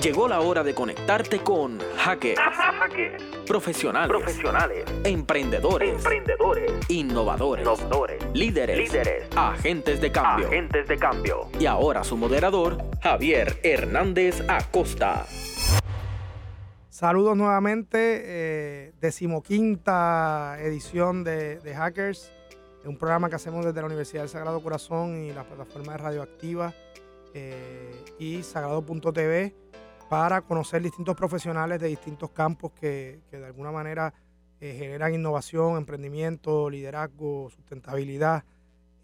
Llegó la hora de conectarte con hackers, profesionales, profesionales, emprendedores, emprendedores, innovadores, innovadores, líderes, líderes, agentes de cambio. agentes de cambio. Y ahora su moderador, Javier Hernández Acosta. Saludos nuevamente, eh, decimoquinta edición de, de Hackers, un programa que hacemos desde la Universidad del Sagrado Corazón y la plataforma de Radioactiva eh, y Sagrado.tv para conocer distintos profesionales de distintos campos que, que de alguna manera eh, generan innovación, emprendimiento, liderazgo, sustentabilidad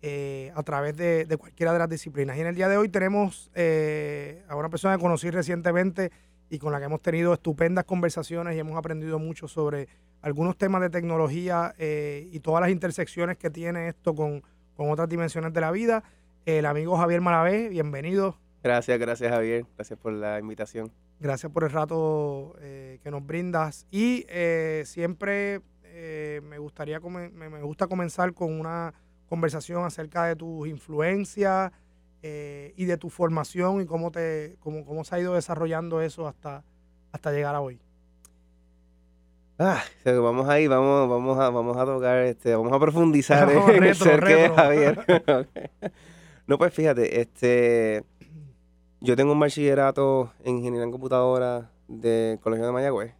eh, a través de, de cualquiera de las disciplinas. Y en el día de hoy tenemos eh, a una persona que conocí recientemente y con la que hemos tenido estupendas conversaciones y hemos aprendido mucho sobre algunos temas de tecnología y todas las intersecciones que tiene esto con, con otras dimensiones de la vida. El amigo Javier Malavé, bienvenido. Gracias, gracias Javier. Gracias por la invitación. Gracias por el rato eh, que nos brindas. Y eh, siempre eh, me gustaría me, me gusta comenzar con una conversación acerca de tus influencias y de tu formación y cómo te cómo, cómo se ha ido desarrollando eso hasta, hasta llegar a hoy. Ah, o sea, vamos ahí, vamos, vamos a, vamos a tocar, este, vamos a profundizar en el retro, ser que es. Javier. no, pues fíjate, este, yo tengo un bachillerato en ingeniería en computadora del Colegio de Mayagüez.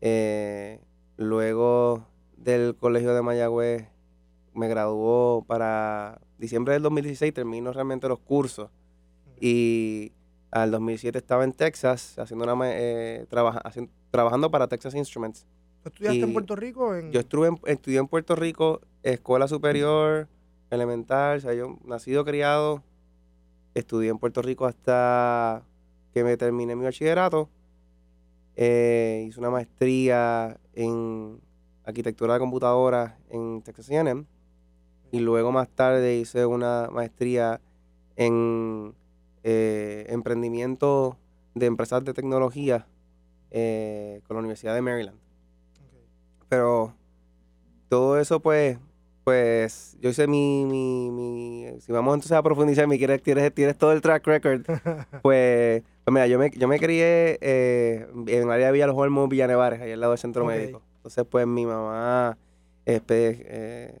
Eh, luego del Colegio de Mayagüez me graduó para diciembre del 2016, termino realmente los cursos. Y al 2007 estaba en Texas haciendo una, eh, trabaja- trabajando para Texas Instruments. ¿Tú estudiaste en Puerto Rico? En, Yo estuve en- estudié en Puerto Rico, escuela superior, elemental, o sea, yo nacido, criado, estudié en Puerto Rico hasta que me terminé mi bachillerato. Eh, hice una maestría en arquitectura de computadoras en Texas A&M y luego más tarde hice una maestría en eh, emprendimiento de empresas de tecnología eh, con la Universidad de Maryland. Pero todo eso, pues, pues, yo hice mi, mi, mi- si vamos entonces a profundizar, me quieres, tienes, tienes todo el track record, pues, pues mira, yo me, yo me crié eh, en el área de Villa Los Olmos, Villanevares, ahí al lado del centro médico. Entonces, pues, mi mamá es pe- eh,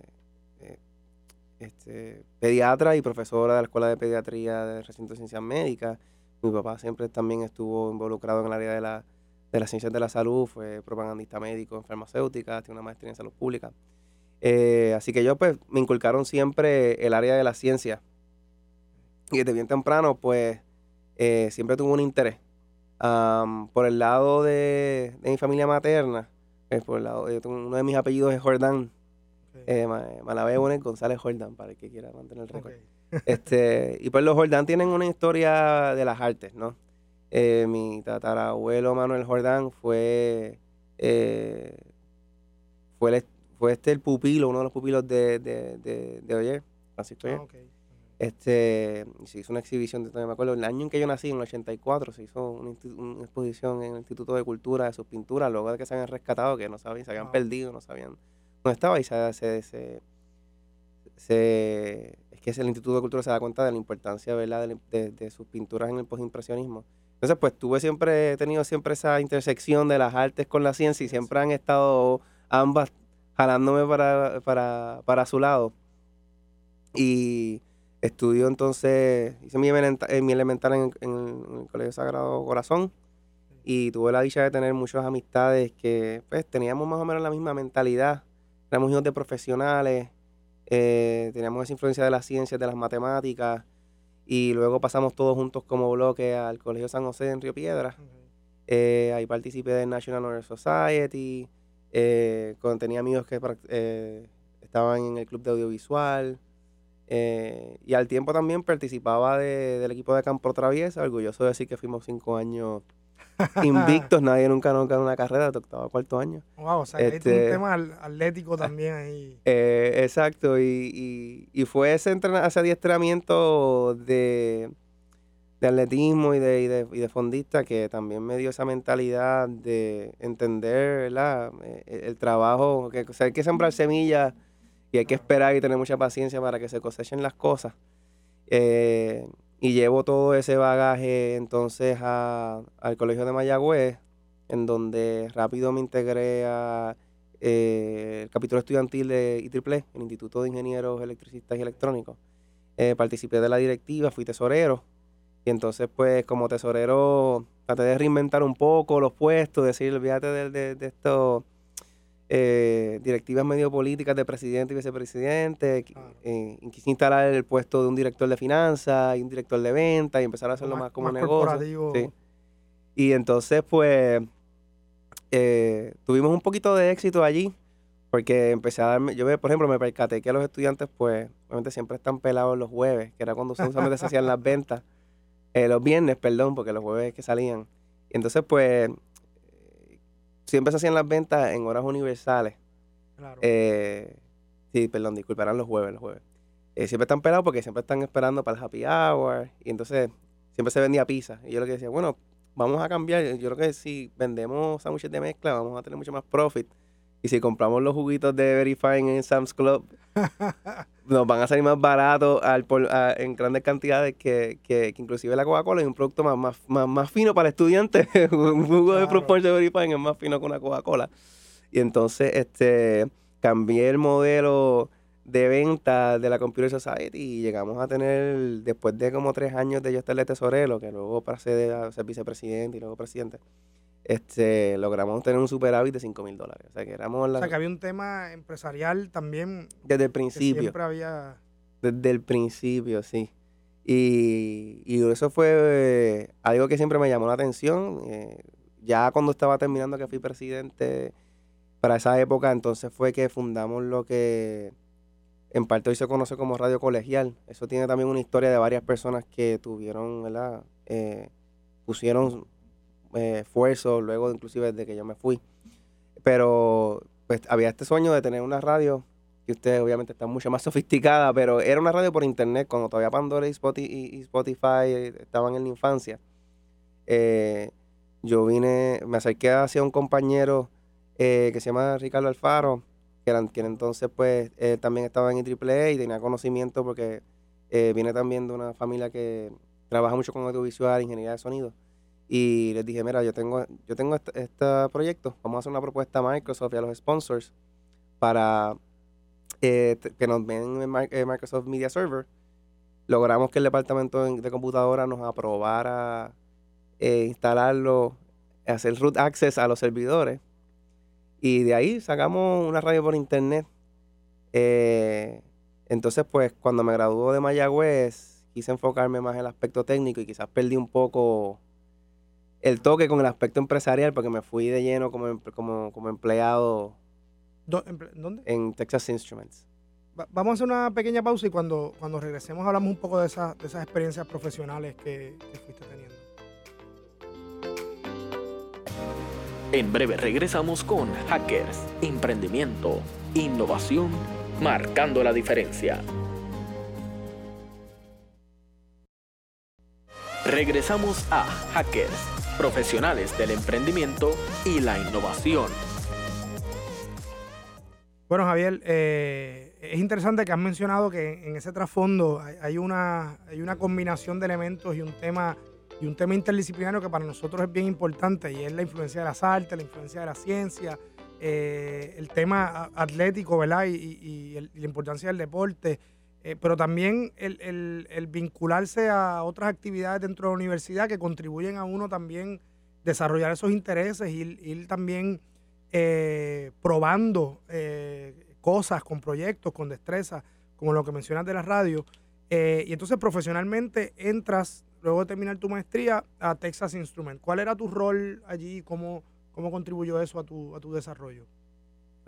eh, este, pediatra y profesora de la Escuela de Pediatría del Recinto de Ciencias Médicas. Mi papá siempre también estuvo involucrado en el área de la de las ciencias de la salud, fue propagandista médico en farmacéutica, tiene una maestría en salud pública. Eh, así que yo pues me inculcaron siempre el área de la ciencia. Y desde bien temprano pues eh, siempre tuve un interés. Am, por el lado de, de mi familia materna, eh, por el lado, yo tengo- uno de mis apellidos es Jordán, Ok, eh, Ma- Malavé Bonet González Jordán, para el que quiera mantener el récord. Este, y pues los Jordán tienen una historia de las artes, ¿no? Eh, mi tatarabuelo Manuel Jordán fue, eh, fue, el- fue este el pupilo, uno de los pupilos de, de, de, de Oyer, Francisco Oyer. Ah. Este, se hizo una exhibición, de, me acuerdo, el año en que yo nací, en el 84, se hizo una, una exposición en el Instituto de Cultura de sus pinturas, luego de que se habían rescatado, que no sabían, se habían Wow. perdido, no sabían dónde estaba, y se, se, se- se- es que el Instituto de Cultura se da cuenta de la importancia, ¿verdad?, de, de- de sus pinturas en el postimpresionismo. Entonces, pues tuve siempre, he tenido siempre esa intersección de las artes con la ciencia y siempre han estado ambas jalándome para, para, para su lado. Y estudio entonces, hice mi, elementa- eh, mi elemental en, en el, en el Colegio Sagrado Corazón y tuve la dicha de tener muchas amistades que pues teníamos más o menos la misma mentalidad. Éramos hijos de profesionales, eh, teníamos esa influencia de las ciencias, de las matemáticas y luego pasamos todos juntos como bloque al Colegio San José en Río Piedras. Ok. Eh, ahí participé del National Honor Society. Eh, con- tenía amigos que eh, estaban en el club de audiovisual. eh, y al tiempo también participaba de- del equipo de Campo Traviesa. Orgulloso de decir que fuimos cinco años invictos. Nadie nunca nos ganó una carrera de octavo a cuarto año. Wow, o sea, que hay un Este- tema atlético también ahí. Eh, exacto, y, y- y fue ese, ese adiestramiento de, de atletismo y de, y, de, y de fondista que también me dio esa mentalidad de entender ¿verdad? Eh, el, el trabajo, que o hay que sembrar semillas y hay que esperar y tener mucha paciencia para que se cosechen las cosas. Eh, Y llevo todo ese bagaje entonces a- al Colegio de Mayagüez, en donde rápido me integré a eh, el capítulo estudiantil de IEEE, el Instituto de Ingenieros Electricistas y Electrónicos. Eh, participé de la directiva, fui tesorero. Y entonces, pues, como tesorero, traté de reinventar un poco los puestos, decir, olvídate de, de, de estos eh, directivas medio políticas de presidente y vicepresidente. eh, y quise instalar el puesto de un director de finanzas y un director de venta y empezar a hacerlo más, como negocio. corporativo. Sí. Y entonces, pues, eh, tuvimos un poquito de éxito allí, porque empecé a darme, yo, por ejemplo, me percaté que los estudiantes, pues, obviamente siempre están pelados los jueves, que era cuando usualmente se hacían las ventas, eh, los viernes, perdón, porque los jueves es que salían. Y entonces, pues, siempre se hacían las ventas en horas universales. Claro. Eh, sí, perdón, disculparán los jueves, los jueves. Eh, siempre están pelados porque siempre están esperando para el happy hour. Y entonces siempre se vendía pizza. Y yo lo que decía, bueno, vamos a cambiar. Yo creo que si vendemos sándwiches de mezcla, vamos a tener mucho más profit. Y si compramos los juguitos de Verifying en Sam's Club, nos van a salir más baratos al a- en grandes cantidades que, que, que inclusive la Coca-Cola es un producto más, más, más, más fino para el estudiante. un jugo de. Proportion de Verifying es más fino que una Coca-Cola. Y entonces este cambié el modelo de venta de la Computer Society y llegamos a tener, después de como tres años de yo estar de tesorero, que luego pasé a ser vicepresidente y luego presidente, este, logramos tener un superávit de 5 mil dólares. O sea que éramos o la- sea, que había un tema empresarial también desde el principio. siempre había... Desde el principio, sí. Y, y eso fue eh, algo que siempre me llamó la atención. eh, ya cuando estaba terminando que fui presidente, para esa época, entonces fue que fundamos lo que en parte hoy se conoce como Radio Colegial. Eso tiene también una historia de varias personas que tuvieron, ¿verdad? Eh, pusieron eh, esfuerzo luego, inclusive desde que yo me fui. Pero pues había este sueño de tener una radio que ustedes obviamente están mucho más sofisticada, pero era una radio por internet cuando todavía Pandora y Spoti- y- y Spotify estaban en la infancia. Eh, yo vine, me acerqué hacia un compañero eh, que se llama Ricardo Alfaro, que entonces pues también estaba en IEEE y tenía conocimiento porque eh, viene también de una familia que trabaja mucho con audiovisual, ingeniería de sonido. Y les dije, mira, yo tengo, yo tengo este, este proyecto, vamos a hacer una propuesta a Microsoft y a los sponsors para eh, que nos ven en Mi- eh, Microsoft Media Server. Logramos que el departamento de computadora nos aprobara eh, instalarlo, hacer root access a los servidores. Y de ahí sacamos una radio por internet. Entonces, pues, cuando me graduó de Mayagüez, quise enfocarme más en el aspecto técnico y quizás perdí un poco el toque con el aspecto empresarial porque me fui de lleno como, em- como, como empleado ¿Dó- emple- ¿Dónde? en Texas Instruments. Va- Vamos a hacer una pequeña pausa y cuando, cuando regresemos hablamos un poco de, esas de esas experiencias profesionales que, que fuiste teniendo. En breve regresamos con Hackers, Emprendimiento, Innovación, marcando la diferencia. Regresamos a Hackers, profesionales del emprendimiento y la innovación. Bueno, Javier, eh, es interesante que has mencionado que en ese trasfondo hay, una, combinación de elementos y un tema interdisciplinario que para nosotros es bien importante y es la influencia de las artes, la influencia de la ciencia, eh, el tema atlético, ¿verdad? Y la importancia del deporte, eh, pero también el, el- vincularse a otras actividades dentro de la universidad que contribuyen a uno también desarrollar esos intereses, ir, ir también eh, probando eh, cosas con proyectos, con destreza, como lo que mencionas de la radio. Y entonces profesionalmente entras, luego de terminar tu maestría, a Texas Instrument. ¿Cuál era tu rol allí? ¿Cómo, cómo contribuyó eso a tu, a tu desarrollo?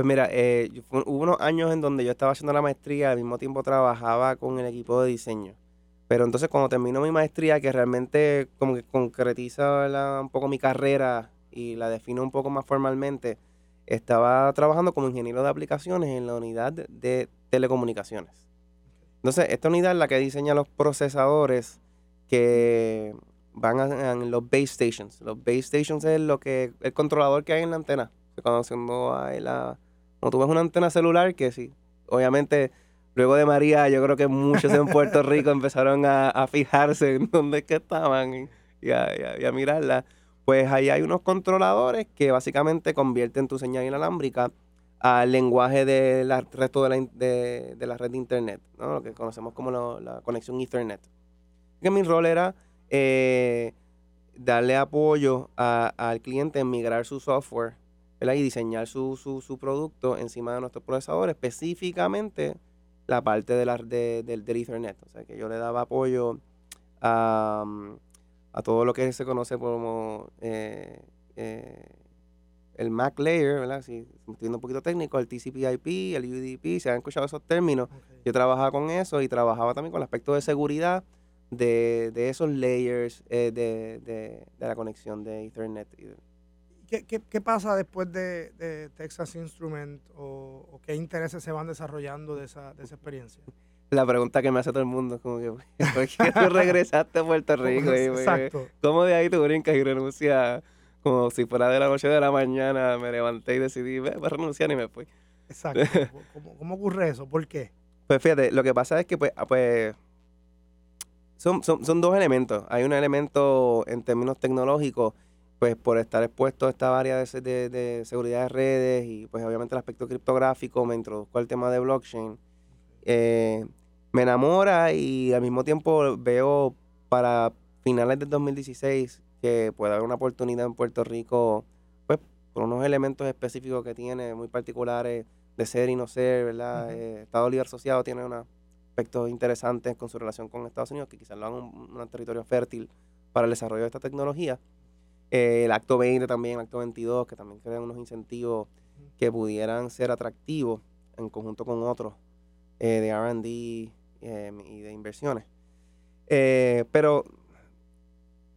Pues mira, eh, hubo unos años en donde yo estaba haciendo la maestría, al mismo tiempo trabajaba con el equipo de diseño. Pero entonces cuando termino mi maestría, que realmente como que concretiza ¿verdad? un poco mi carrera y la defino un poco más formalmente, estaba trabajando como ingeniero de aplicaciones en la unidad de- telecomunicaciones. Entonces, esta unidad es la que diseña los procesadores que van a, en los base stations. Los base stations es lo que el controlador que hay en la antena. Cuando, cuando hay la, cuando tú ves una antena celular, que sí, obviamente luego de María, yo creo que muchos en Puerto Rico empezaron a, fijarse en dónde es que estaban y, a, mirarla. Pues ahí hay unos controladores que básicamente convierten tu señal inalámbrica al lenguaje del resto de la, de, la, red de Internet, ¿no? lo que conocemos como la conexión Ethernet. Que mi rol era eh, darle apoyo al cliente en migrar su software y diseñar su, su, producto encima de nuestros procesadores, específicamente la parte de la, de, del, Ethernet. O sea, que yo le daba apoyo a, a todo lo que se conoce como eh, eh, el Mac Layer, ¿verdad? Si estoy viendo un poquito técnico, el TCP/IP, el UDP, se han escuchado esos términos. Yo trabajaba con eso y trabajaba también con el aspecto de seguridad de, de esos layers eh, de, de, la conexión de Ethernet. ¿Qué, qué, qué pasa después de, de Texas Instrument o, qué intereses se van desarrollando de esa, de esa experiencia? La pregunta que me hace todo el mundo es como que, ¿por qué tú regresaste a Puerto Rico? Exacto. ¿Cómo de ahí tú brincas y renuncias como si fuera de la noche de la mañana? Me levanté y decidí, voy a renunciar y me fui. Exacto. ¿Cómo, ¿Cómo, ocurre eso? ¿Por qué? Pues fíjate, lo que pasa es que pues, ah, pues son, son, dos elementos. Hay un elemento en términos tecnológicos, pues por estar expuesto a esta área de, de, seguridad de redes y pues obviamente el aspecto criptográfico, me introduzco al tema de blockchain. Eh, me enamora y al mismo tiempo veo para finales del 2016 que puede haber una oportunidad en Puerto Rico, pues por unos elementos específicos que tiene, muy particulares de ser y no ser, ¿verdad? Eh, Estado Libre Asociado tiene una aspectos interesantes con su relación con Estados Unidos, que quizás lo hagan un, territorio fértil para el desarrollo de esta tecnología. Eh, el acto 20 también, el acto 22, que también crean unos incentivos que pudieran ser atractivos en conjunto con otros eh, de RD em, y de inversiones. Eh, pero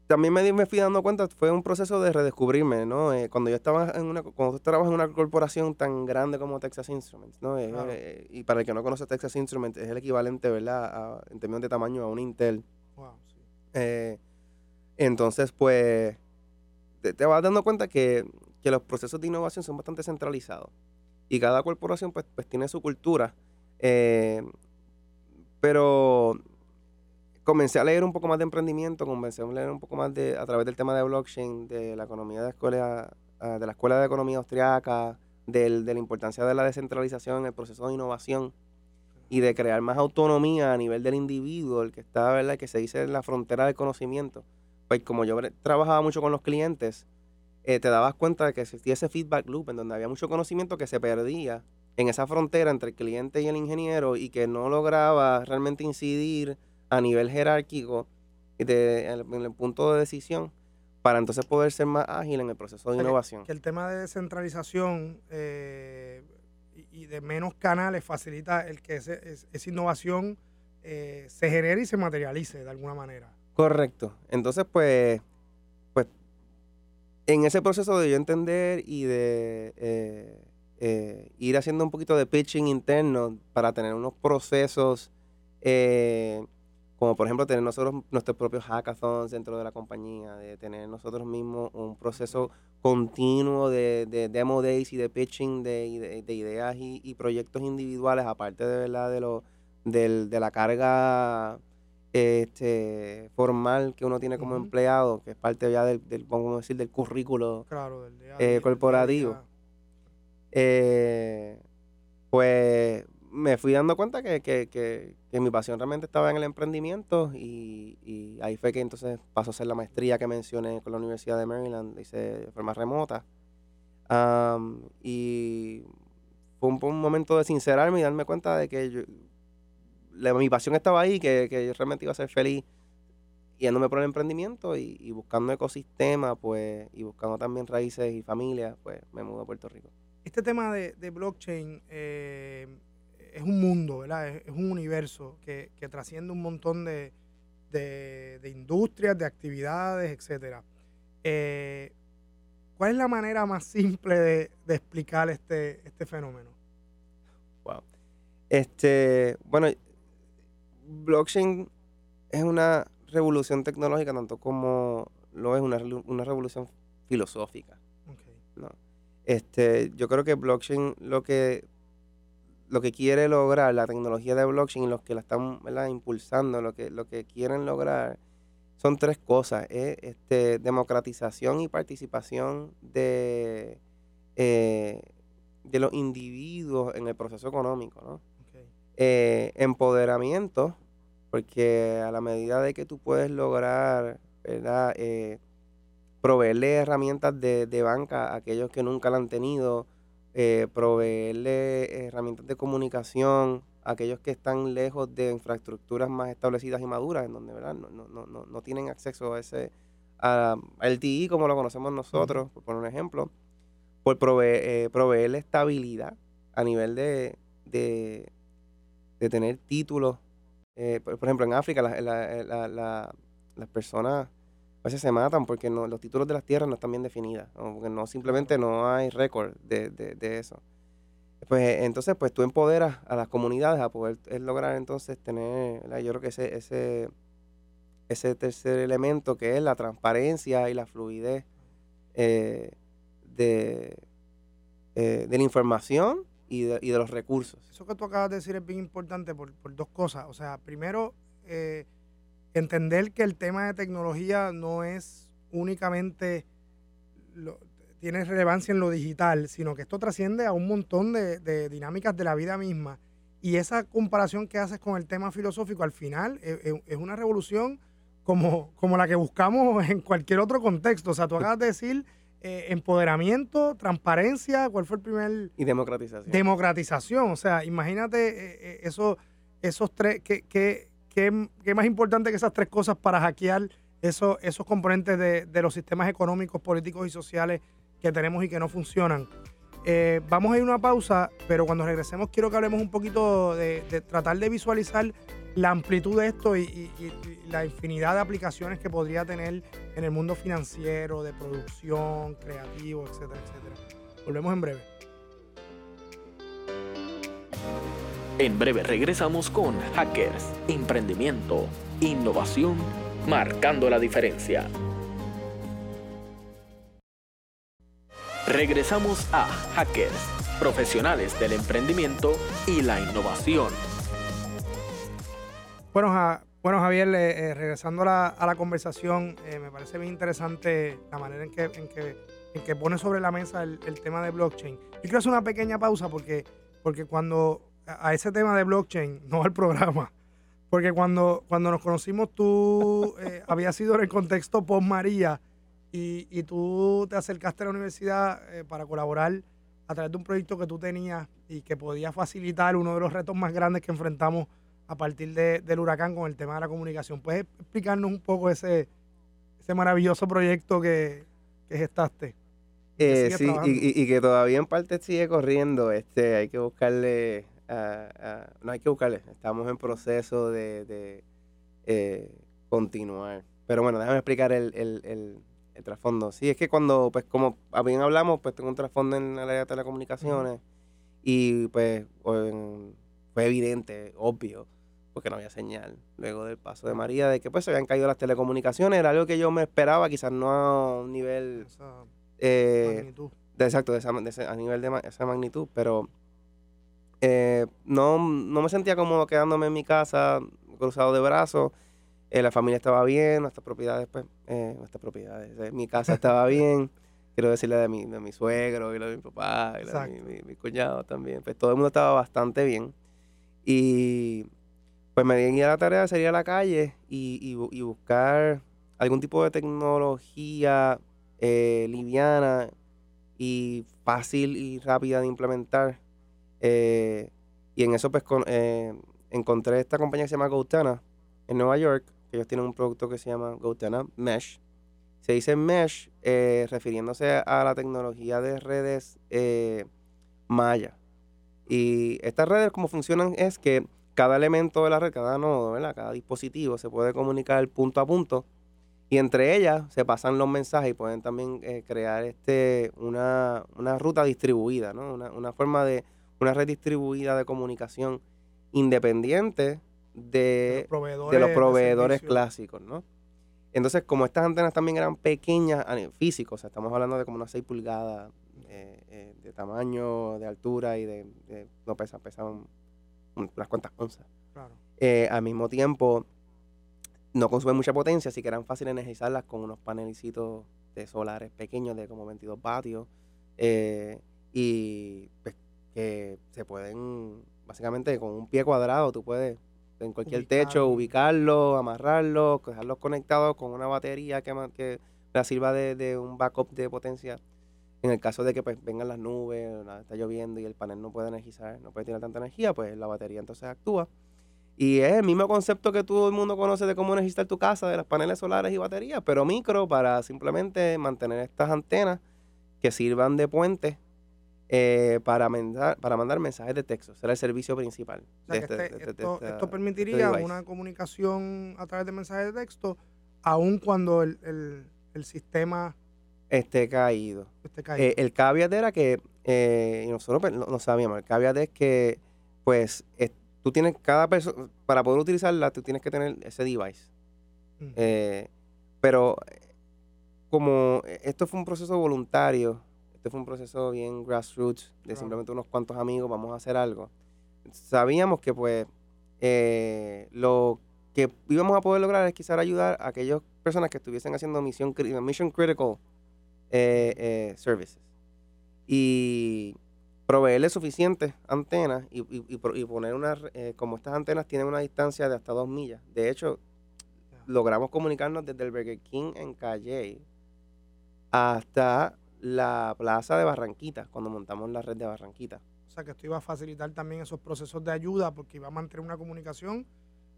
también me, me, fui dando cuenta, fue un proceso de redescubrirme, ¿no? Eh, cuando yo estaba en una, cuando tú trabajas en una corporación tan grande como Texas Instruments, ¿no? Eh, eh, y para el que no conoce Texas Instruments, es el equivalente, ¿verdad? en términos de tamaño a un Intel. Wow, sí. entonces, pues, te, vas dando cuenta que, que, los procesos de innovación son bastante centralizados. Y cada corporación, pues, pues tiene su cultura. pero comencé a leer un poco más de emprendimiento, comencé a leer un poco más de, a través del tema de blockchain, de la economía de la escuela, ah, de la escuela de economía austriaca, del, de la importancia de la descentralización en el proceso de innovación y de crear más autonomía a nivel del individuo, el que está, ¿verdad? que se dice en la frontera del conocimiento. Pues como yo trabajaba mucho con los clientes, eh, te dabas cuenta de que existía ese feedback loop en donde había mucho conocimiento que se perdía en esa frontera entre el cliente y el ingeniero y que no lograba realmente incidir a nivel jerárquico de, en, el, punto de decisión para entonces poder ser más ágil en el proceso de innovación. Que, el tema de descentralización eh, y, de menos canales facilita el que esa innovación eh, se genere y se materialice de alguna manera. Correcto. Entonces, pues, pues en ese proceso de yo entender y de eh, ir haciendo un poquito de pitching interno para tener unos procesos como por ejemplo tener nosotros nuestros propios hackathons dentro de la compañía, de tener nosotros mismos un proceso continuo de, demo days y de pitching de, ideas y, proyectos individuales, aparte de verdad de lo de la carga este formal que uno tiene como empleado, que es parte ya del, del vamos a decir, del currículo eh, corporativo. Eh, pues me fui dando cuenta que, que, que, mi pasión realmente estaba en el emprendimiento y, y, ahí fue que entonces pasó a ser la maestría que mencioné con la Universidad de Maryland, hice de forma remota. y fue un, momento de sincerarme y darme cuenta de que mi pasión estaba ahí, que, que, yo realmente iba a ser feliz yéndome por el emprendimiento y, y buscando ecosistema, pues, y buscando también raíces y familia, pues me mudé a Puerto Rico. Este tema de, de blockchain, eh, es un mundo, ¿verdad? Es, un universo que, trasciende un montón de, industrias, de actividades, etcétera. Eh, ¿Cuál es la manera más simple de, explicar este, este fenómeno? Wow. Este, bueno, blockchain es una revolución tecnológica tanto como lo es una, una revolución filosófica. Okay. Este, yo creo que blockchain lo que lo que quiere lograr la tecnología de blockchain y los que la están impulsando, lo que, lo que quieren lograr son tres cosas. este, democratización y participación de, eh, de los individuos en el proceso económico, ¿no? Eh, empoderamiento, porque a la medida de que tú puedes lograr, ¿verdad? Eh, proveerle herramientas de, de, banca a aquellos que nunca la han tenido, eh, proveerle herramientas de comunicación a aquellos que están lejos de infraestructuras más establecidas y maduras, en donde ¿verdad? No, no, no, no tienen acceso a ese al TI como lo conocemos nosotros, por poner un ejemplo, por proveer, proveerle estabilidad a nivel de, de, de tener títulos. Eh, por, ejemplo, en África las personas a veces se matan porque no, los títulos de las tierras no están bien definidas, porque no simplemente no hay récord de, de, eso. Pues entonces, pues tú empoderas a las comunidades a poder lograr entonces tener, yo creo que ese, ese, ese tercer elemento que es la transparencia y la fluidez eh, de, eh, de la información y de, los recursos. Eso que tú acabas de decir es bien importante por, dos cosas. O sea, primero, eh, entender que el tema de tecnología no es únicamente, tiene relevancia en lo digital, sino que esto trasciende a un montón de, dinámicas de la vida misma. Y esa comparación que haces con el tema filosófico, al final eh, eh, es, una revolución como, como la que buscamos en cualquier otro contexto. O sea, tú acabas de decir eh, empoderamiento, transparencia, ¿cuál fue el primer? Y democratización. Democratización, o sea, imagínate eh, eh, eso, esos tres, ¿qué, más importante que esas tres cosas para hackear esos, esos componentes de, los sistemas económicos, políticos y sociales que tenemos y que no funcionan? vamos a ir a una pausa, pero cuando regresemos quiero que hablemos un poquito de, de tratar de visualizar la amplitud de esto y, la infinidad de aplicaciones que podría tener en el mundo financiero, de producción, creativo, etcétera, etcétera. Volvemos en breve. En breve regresamos con Hackers, Emprendimiento, Innovación, marcando la diferencia. Regresamos a Hackers, profesionales del emprendimiento y la innovación. Bueno, bueno Javier, eh, regresando a la, conversación, eh, me parece bien interesante la manera en que, en que, en que pone sobre la mesa el, tema de blockchain. Yo quiero hacer una pequeña pausa porque, porque cuando a ese tema de blockchain, no al programa, porque cuando, cuando nos conocimos tú eh, habías sido en el contexto post María y, y, tú te acercaste a la universidad para colaborar a través de un proyecto que tú tenías y que podía facilitar uno de los retos más grandes que enfrentamos a partir del huracán con el tema de la comunicación. ¿Puedes explicarnos un poco ese, ese maravilloso proyecto que, gestaste? Eh, sí, y, que todavía en parte sigue corriendo. Este, hay que buscarle, no hay que buscarle, estamos en proceso de, eh, continuar. Pero bueno, déjame explicar el, el, trasfondo. Sí, es que cuando, pues como bien hablamos, pues tengo un trasfondo en la área de telecomunicaciones y pues fue evidente, obvio, porque no había señal luego del paso de María, de que pues se habían caído las telecomunicaciones, era algo que yo me esperaba, quizás no a un nivel... Eh, magnitud. De, exacto, de esa, a nivel de esa magnitud, pero eh, no, no me sentía cómodo quedándome en mi casa, cruzado de brazos. Eh, la familia estaba bien, nuestras propiedades, pues, nuestras propiedades, mi casa estaba bien. Quiero decirle de mi, de mi suegro y lo de mi papá y de mi, mi, cuñado también. Pues todo el mundo estaba bastante bien. Y pues me di a la tarea de salir a la calle y, buscar algún tipo de tecnología eh, liviana y fácil y rápida de implementar. Eh, y en eso pues eh, encontré esta compañía que se llama GoTana en Nueva York. Ellos tienen un producto que se llama GoTana Mesh. Se dice Mesh refiriéndose a la tecnología de redes Maya. Y estas redes como funcionan es que cada elemento de la red, cada nodo, cada dispositivo se puede comunicar punto a punto y entre ellas se pasan los mensajes y pueden también eh, crear este una, ruta distribuida, ¿no? Una, forma de una red distribuida de comunicación independiente de, de los proveedores, clásicos, ¿no? Entonces, como estas antenas también eran pequeñas, físicos, o sea, estamos hablando de como unas 6 pulgadas eh, eh, de tamaño, de altura y de, de- no pesan, pesan un- unas cuantas onzas. Claro. Eh, al mismo tiempo, no consumen mucha potencia, así que eran fáciles energizarlas con unos panelicitos de solares pequeños de como 22 vatios y pues, que se pueden, básicamente con un pie cuadrado, tú puedes en cualquier techo Ubicarlo. amarrarlo, dejarlos conectados con una batería que, que la sirva de, de un backup de potencia. En el caso de que pues vengan las nubes, nada, está lloviendo y el panel no puede energizar, no puede tirar tanta energía, pues la batería entonces actúa. Y es el mismo concepto que todo el mundo conoce de cómo energizar tu casa, de los paneles solares y baterías, pero micro para simplemente mantener estas antenas que sirvan de puente eh, para, mandar, para mandar mensajes de texto. Será el servicio principal. O sea, de que este- este- de- de esto, esta- esto este permitiría una comunicación a través de mensajes de texto, aun cuando el, el- el sistema Esté caído. caído. Eh, el caveat era que, eh, y nosotros pues, no, no sabíamos, el caveat es que, pues, es- tú tienes cada persona, para poder utilizarla, tú tienes que tener ese device. Ujú. Eh, pero como esto fue un proceso voluntario, esto fue un proceso bien grassroots, de simplemente unos cuantos amigos, vamos a hacer algo. Sabíamos que pues eh, lo que íbamos a poder lograr es quizás ayudar a aquellas personas que estuviesen haciendo misión, mission critical eh, eh, services. Y proveerle suficientes antenas y, y- poner una, como estas antenas tienen una distancia de hasta dos millas. De hecho, logramos comunicarnos desde el Burger King en Calle hasta la plaza de Barranquita, cuando montamos la red de Barranquita. O sea, que esto iba a facilitar también esos procesos de ayuda porque iba a mantener una comunicación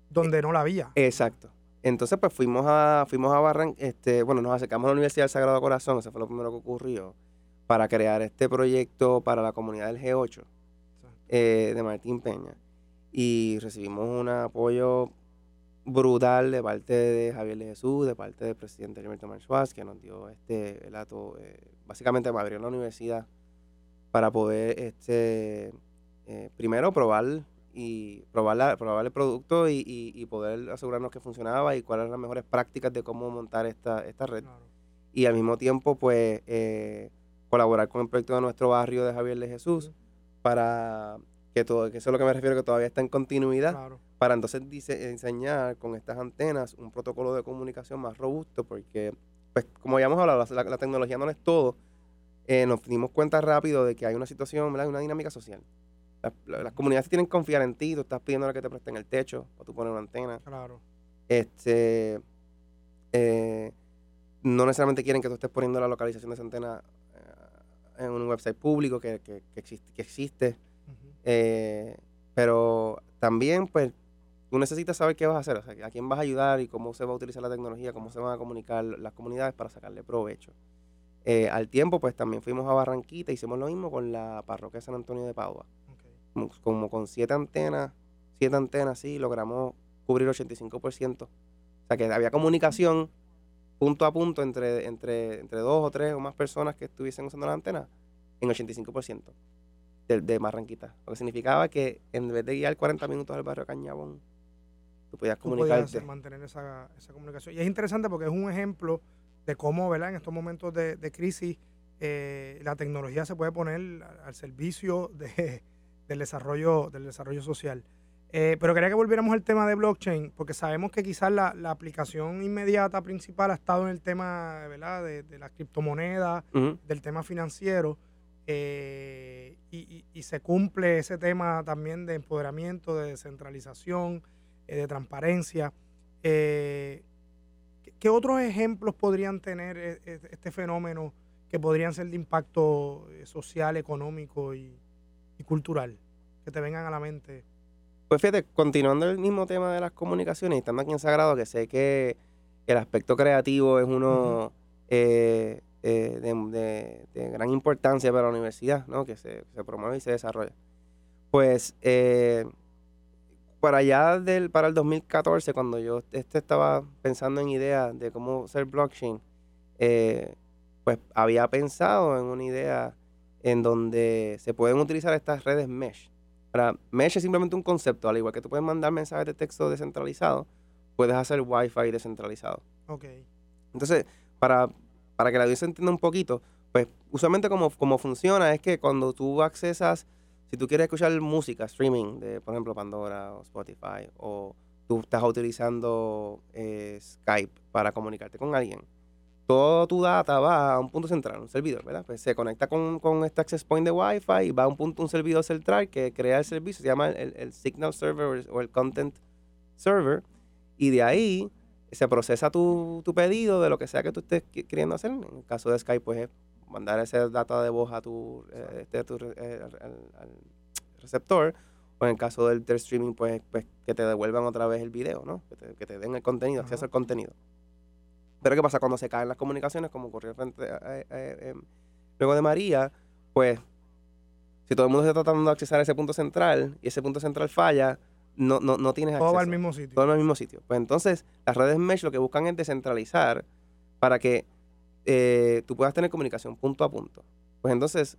donde no la había. Exacto. Entonces, pues fuimos a, fuimos a Barran, este, bueno, nos acercamos a la Universidad del Sagrado Corazón, eso fue lo primero que ocurrió, para crear este proyecto para la comunidad del G8 eh, de Martín Peña. Y recibimos un apoyo brutal de parte de Javier de Jesús, de parte del presidente Gilberto Marchuaz, que nos dio este el ato, eh, básicamente me abrió la universidad para poder este eh, primero probar y probar, la- probar el producto y, y- y poder asegurarnos que funcionaba y cuáles eran las mejores prácticas de cómo montar esta, esta red Claro. y al mismo tiempo pues eh, colaborar con el proyecto de nuestro barrio de Javier de Jesús para que todo, que eso es lo que me refiero que todavía está en continuidad, Claro. para entonces dise- enseñar con estas antenas un protocolo de comunicación más robusto, porque pues como ya hemos hablado, la, la tecnología no es todo, eh, nos dimos cuenta rápido de que hay una situación, ¿verdad? una dinámica social. Las, la- las comunidades tienen que confiar en ti, tú estás pidiendo que te presten el techo, o tú pones una antena, Claro. este eh, no necesariamente quieren que tú estés poniendo la localización de esa antena eh, en un website público que, que- que existe, que existe. Eh, pero también pues tú necesitas saber qué vas a hacer, o sea, a quién vas a ayudar y cómo se va a utilizar la tecnología, cómo se van a comunicar las comunidades para sacarle provecho. Eh, al tiempo pues también fuimos a Barranquita, hicimos lo mismo con la parroquia San Antonio de Padua. Como- con siete antenas, siete antenas, sí, logramos cubrir 85%. O sea que había comunicación punto a punto entre, entre, entre dos o tres o más personas que estuviesen usando la antena en 85% de, de Barranquita. Lo que significaba que en vez de guiar 40 minutos al barrio Cañabón, tú podías Tú podías comunicarte. mantener esa, esa comunicación. Y es interesante porque es un ejemplo de cómo, ¿verdad? En estos momentos de, de crisis, eh, la tecnología se puede poner al, al servicio de- del, desarrollo, del desarrollo social. Eh, pero quería que volviéramos al tema de blockchain, porque sabemos que quizás la, la aplicación inmediata principal ha estado en el tema, ¿verdad? De, de las criptomonedas, del tema financiero eh, y, y- y se cumple ese tema también de empoderamiento, de descentralización, eh, de transparencia. ¿qué, otros ejemplos podrían tener eh, eh, este fenómeno que podrían ser de impacto social, económico y, y cultural? Que te vengan a la mente. Pues fíjate, continuando el mismo tema de las comunicaciones, y estando aquí en Sagrado, que sé que el aspecto creativo es uno eh, eh, de, de- de gran importancia para la universidad, ¿no? Que se, se promueve y se desarrolla. Pues eh, para allá del, para el 2014, cuando yo este estaba pensando en ideas de cómo ser blockchain, eh, pues había pensado en una idea en donde se pueden utilizar estas redes mesh. Ahora, mesh es simplemente un concepto, al igual que tú puedes mandar mensajes de texto descentralizados, puedes hacer Wi-Fi descentralizado. Ok. Entonces, para, para que la audiencia entienda un poquito, Pues usualmente como, como funciona es que cuando tú accesas, si tú quieres escuchar música, streaming, de por ejemplo Pandora o Spotify, o tú estás utilizando eh, Skype para comunicarte con alguien, toda tu data va a un punto central, un servidor, ¿verdad? Pues se conecta con, con este access point de Wi-Fi y va a un punto, un servidor central que crea el servicio, se llama el, el Signal Server o el Content Server, y de ahí se procesa tu, tu, pedido de lo que sea que tú estés queriendo hacer. En el caso de Skype, pues es mandar ese data de voz a tu, eh, este, tu eh, al, receptor. O en el caso del, del streaming, pues, pues, que te devuelvan otra vez el video, ¿no? Que te, que te den el contenido, acceso al contenido. Pero ¿qué pasa? Cuando se caen las comunicaciones, como ocurrió frente em, luego de María, pues si todo el mundo está tratando de accesar a ese punto central y ese punto central falla, no, no, no tienes acceso. Todo va al mismo sitio. Todo va al mismo sitio. Pues entonces, las redes mesh lo que buscan es descentralizar para que eh, tú puedas tener comunicación punto a punto. Pues entonces,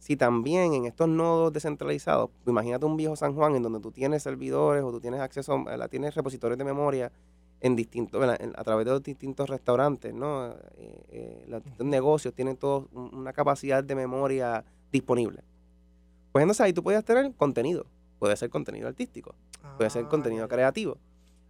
si también en estos nodos descentralizados, imagínate un viejo San Juan en donde tú tienes servidores o tú tienes acceso, la tienes repositorios de memoria en distintos, a través de los distintos restaurantes, ¿no? Eh, eh, los distintos negocios tienen todos una capacidad de memoria disponible. Pues entonces ahí tú puedes tener contenido. Puede ser contenido artístico, puede ser ah, contenido creativo.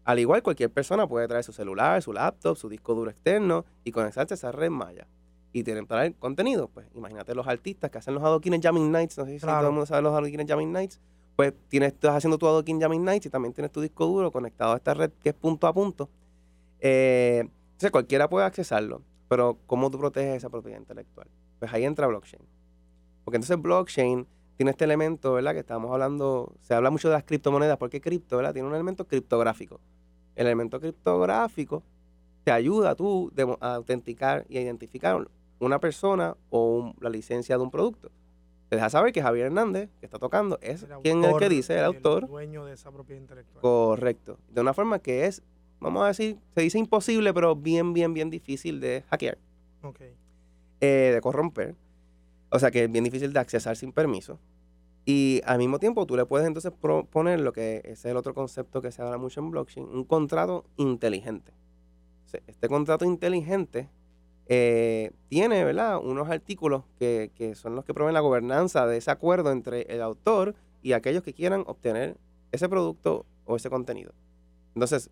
Al igual, cualquier persona puede traer su celular, su laptop, su disco duro externo y conectarse a esa red Maya. Y tienen para el contenido. Pues imagínate los artistas que hacen los Adoquines Jamming Nights. No sé si todo el mundo sabe los Adoquines Jamming Nights pues tienes, estás haciendo tu Adoquin Jamming Nights y también tienes tu disco duro conectado a esta red que es punto a punto. Eh, entonces cualquiera puede accesarlo, pero ¿cómo tú proteges esa propiedad intelectual? Pues ahí entra blockchain. Porque entonces blockchain tiene este elemento, ¿verdad? Que estábamos hablando, se habla mucho de las criptomonedas, porque cripto, ¿verdad? Tiene un elemento criptográfico. El elemento criptográfico te ayuda a tú a autenticar y a identificar una persona o la licencia de un producto te deja saber que Javier Hernández, que está tocando, es quien es el que dice, el, autor. dueño de esa propiedad intelectual. Correcto. De una forma que es, vamos a decir, se dice imposible, pero bien, bien, bien difícil de hackear. Ok. Eh, de corromper. O sea que es bien difícil de accesar sin permiso. Y al mismo tiempo tú le puedes entonces poner lo que ese es el otro concepto que se habla mucho en blockchain, un contrato inteligente. este contrato inteligente eh, tiene ¿verdad? unos artículos que, que, son los que proveen la gobernanza de ese acuerdo entre el autor y aquellos que quieran obtener ese producto o ese contenido. Entonces,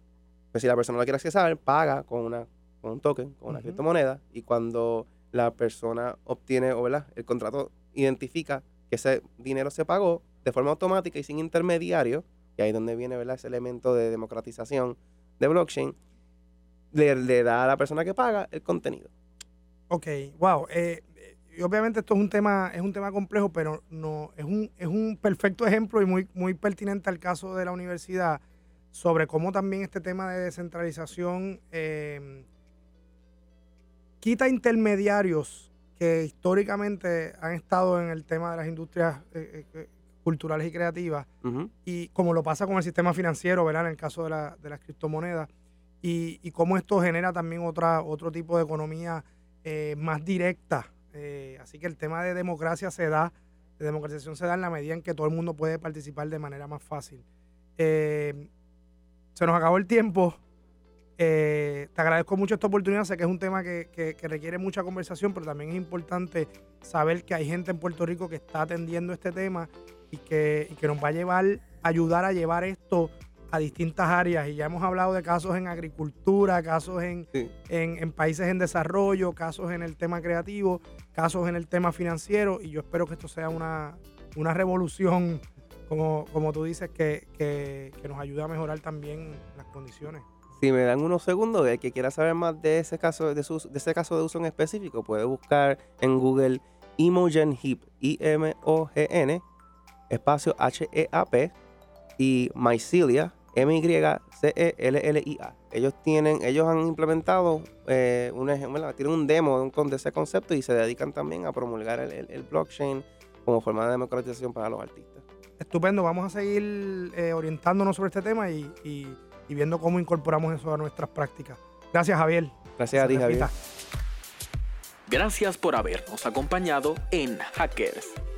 pues si la persona lo quiere accesar, paga con, una, con un token, con una criptomoneda, y cuando la persona obtiene o ¿verdad? el contrato identifica que ese dinero se pagó de forma automática y sin intermediario, y ahí es donde viene ¿verdad? ese elemento de democratización de blockchain, le da a la persona que paga el contenido. Ok, wow. Eh, y obviamente esto es un tema, es un tema complejo, pero no, es un, es un perfecto ejemplo y muy, muy pertinente al caso de la universidad sobre cómo también este tema de descentralización em, quita intermediarios que históricamente han estado en el tema de las industrias eh, eh, culturales y creativas, y como lo pasa con el sistema financiero, ¿verdad? En el caso de, la, de las criptomonedas, y, y cómo esto genera también otra, otro tipo de economía eh, más directa. Eh, así que el tema de democracia se da, de democratización se da en la medida en que todo el mundo puede participar de manera más fácil. Eh, se nos acabó el tiempo. te agradezco mucho esta oportunidad. Sé que es un tema que, requiere mucha conversación, pero también es importante saber que hay gente en Puerto Rico que está atendiendo este tema y que, y que nos va a llevar, ayudar a llevar esto a distintas áreas y ya hemos hablado de casos en agricultura, casos en, en, países en desarrollo, casos en el tema creativo, casos en el tema financiero y yo espero que esto sea una, una revolución, como, como tú dices, que, que, nos ayude a mejorar también las condiciones. Si me dan unos segundos, el que quiera saber más de ese caso de, su, de ese caso de uso en específico, puede buscar en Google Imogen Heap, I-M-O-G-N, espacio H-E-A-P, y Mycelia, M-Y-C-E-L-L-I-A. Ellos tienen, ellos han implementado eh, un, tienen un demo de, ese concepto y se dedican también a promulgar el, blockchain como forma de democratización para los artistas. Estupendo, vamos a seguir eh, orientándonos sobre este tema y, viendo cómo incorporamos eso a nuestras prácticas. Gracias, Javier. Gracias a ti, Javier. Gracias por habernos acompañado en Hackers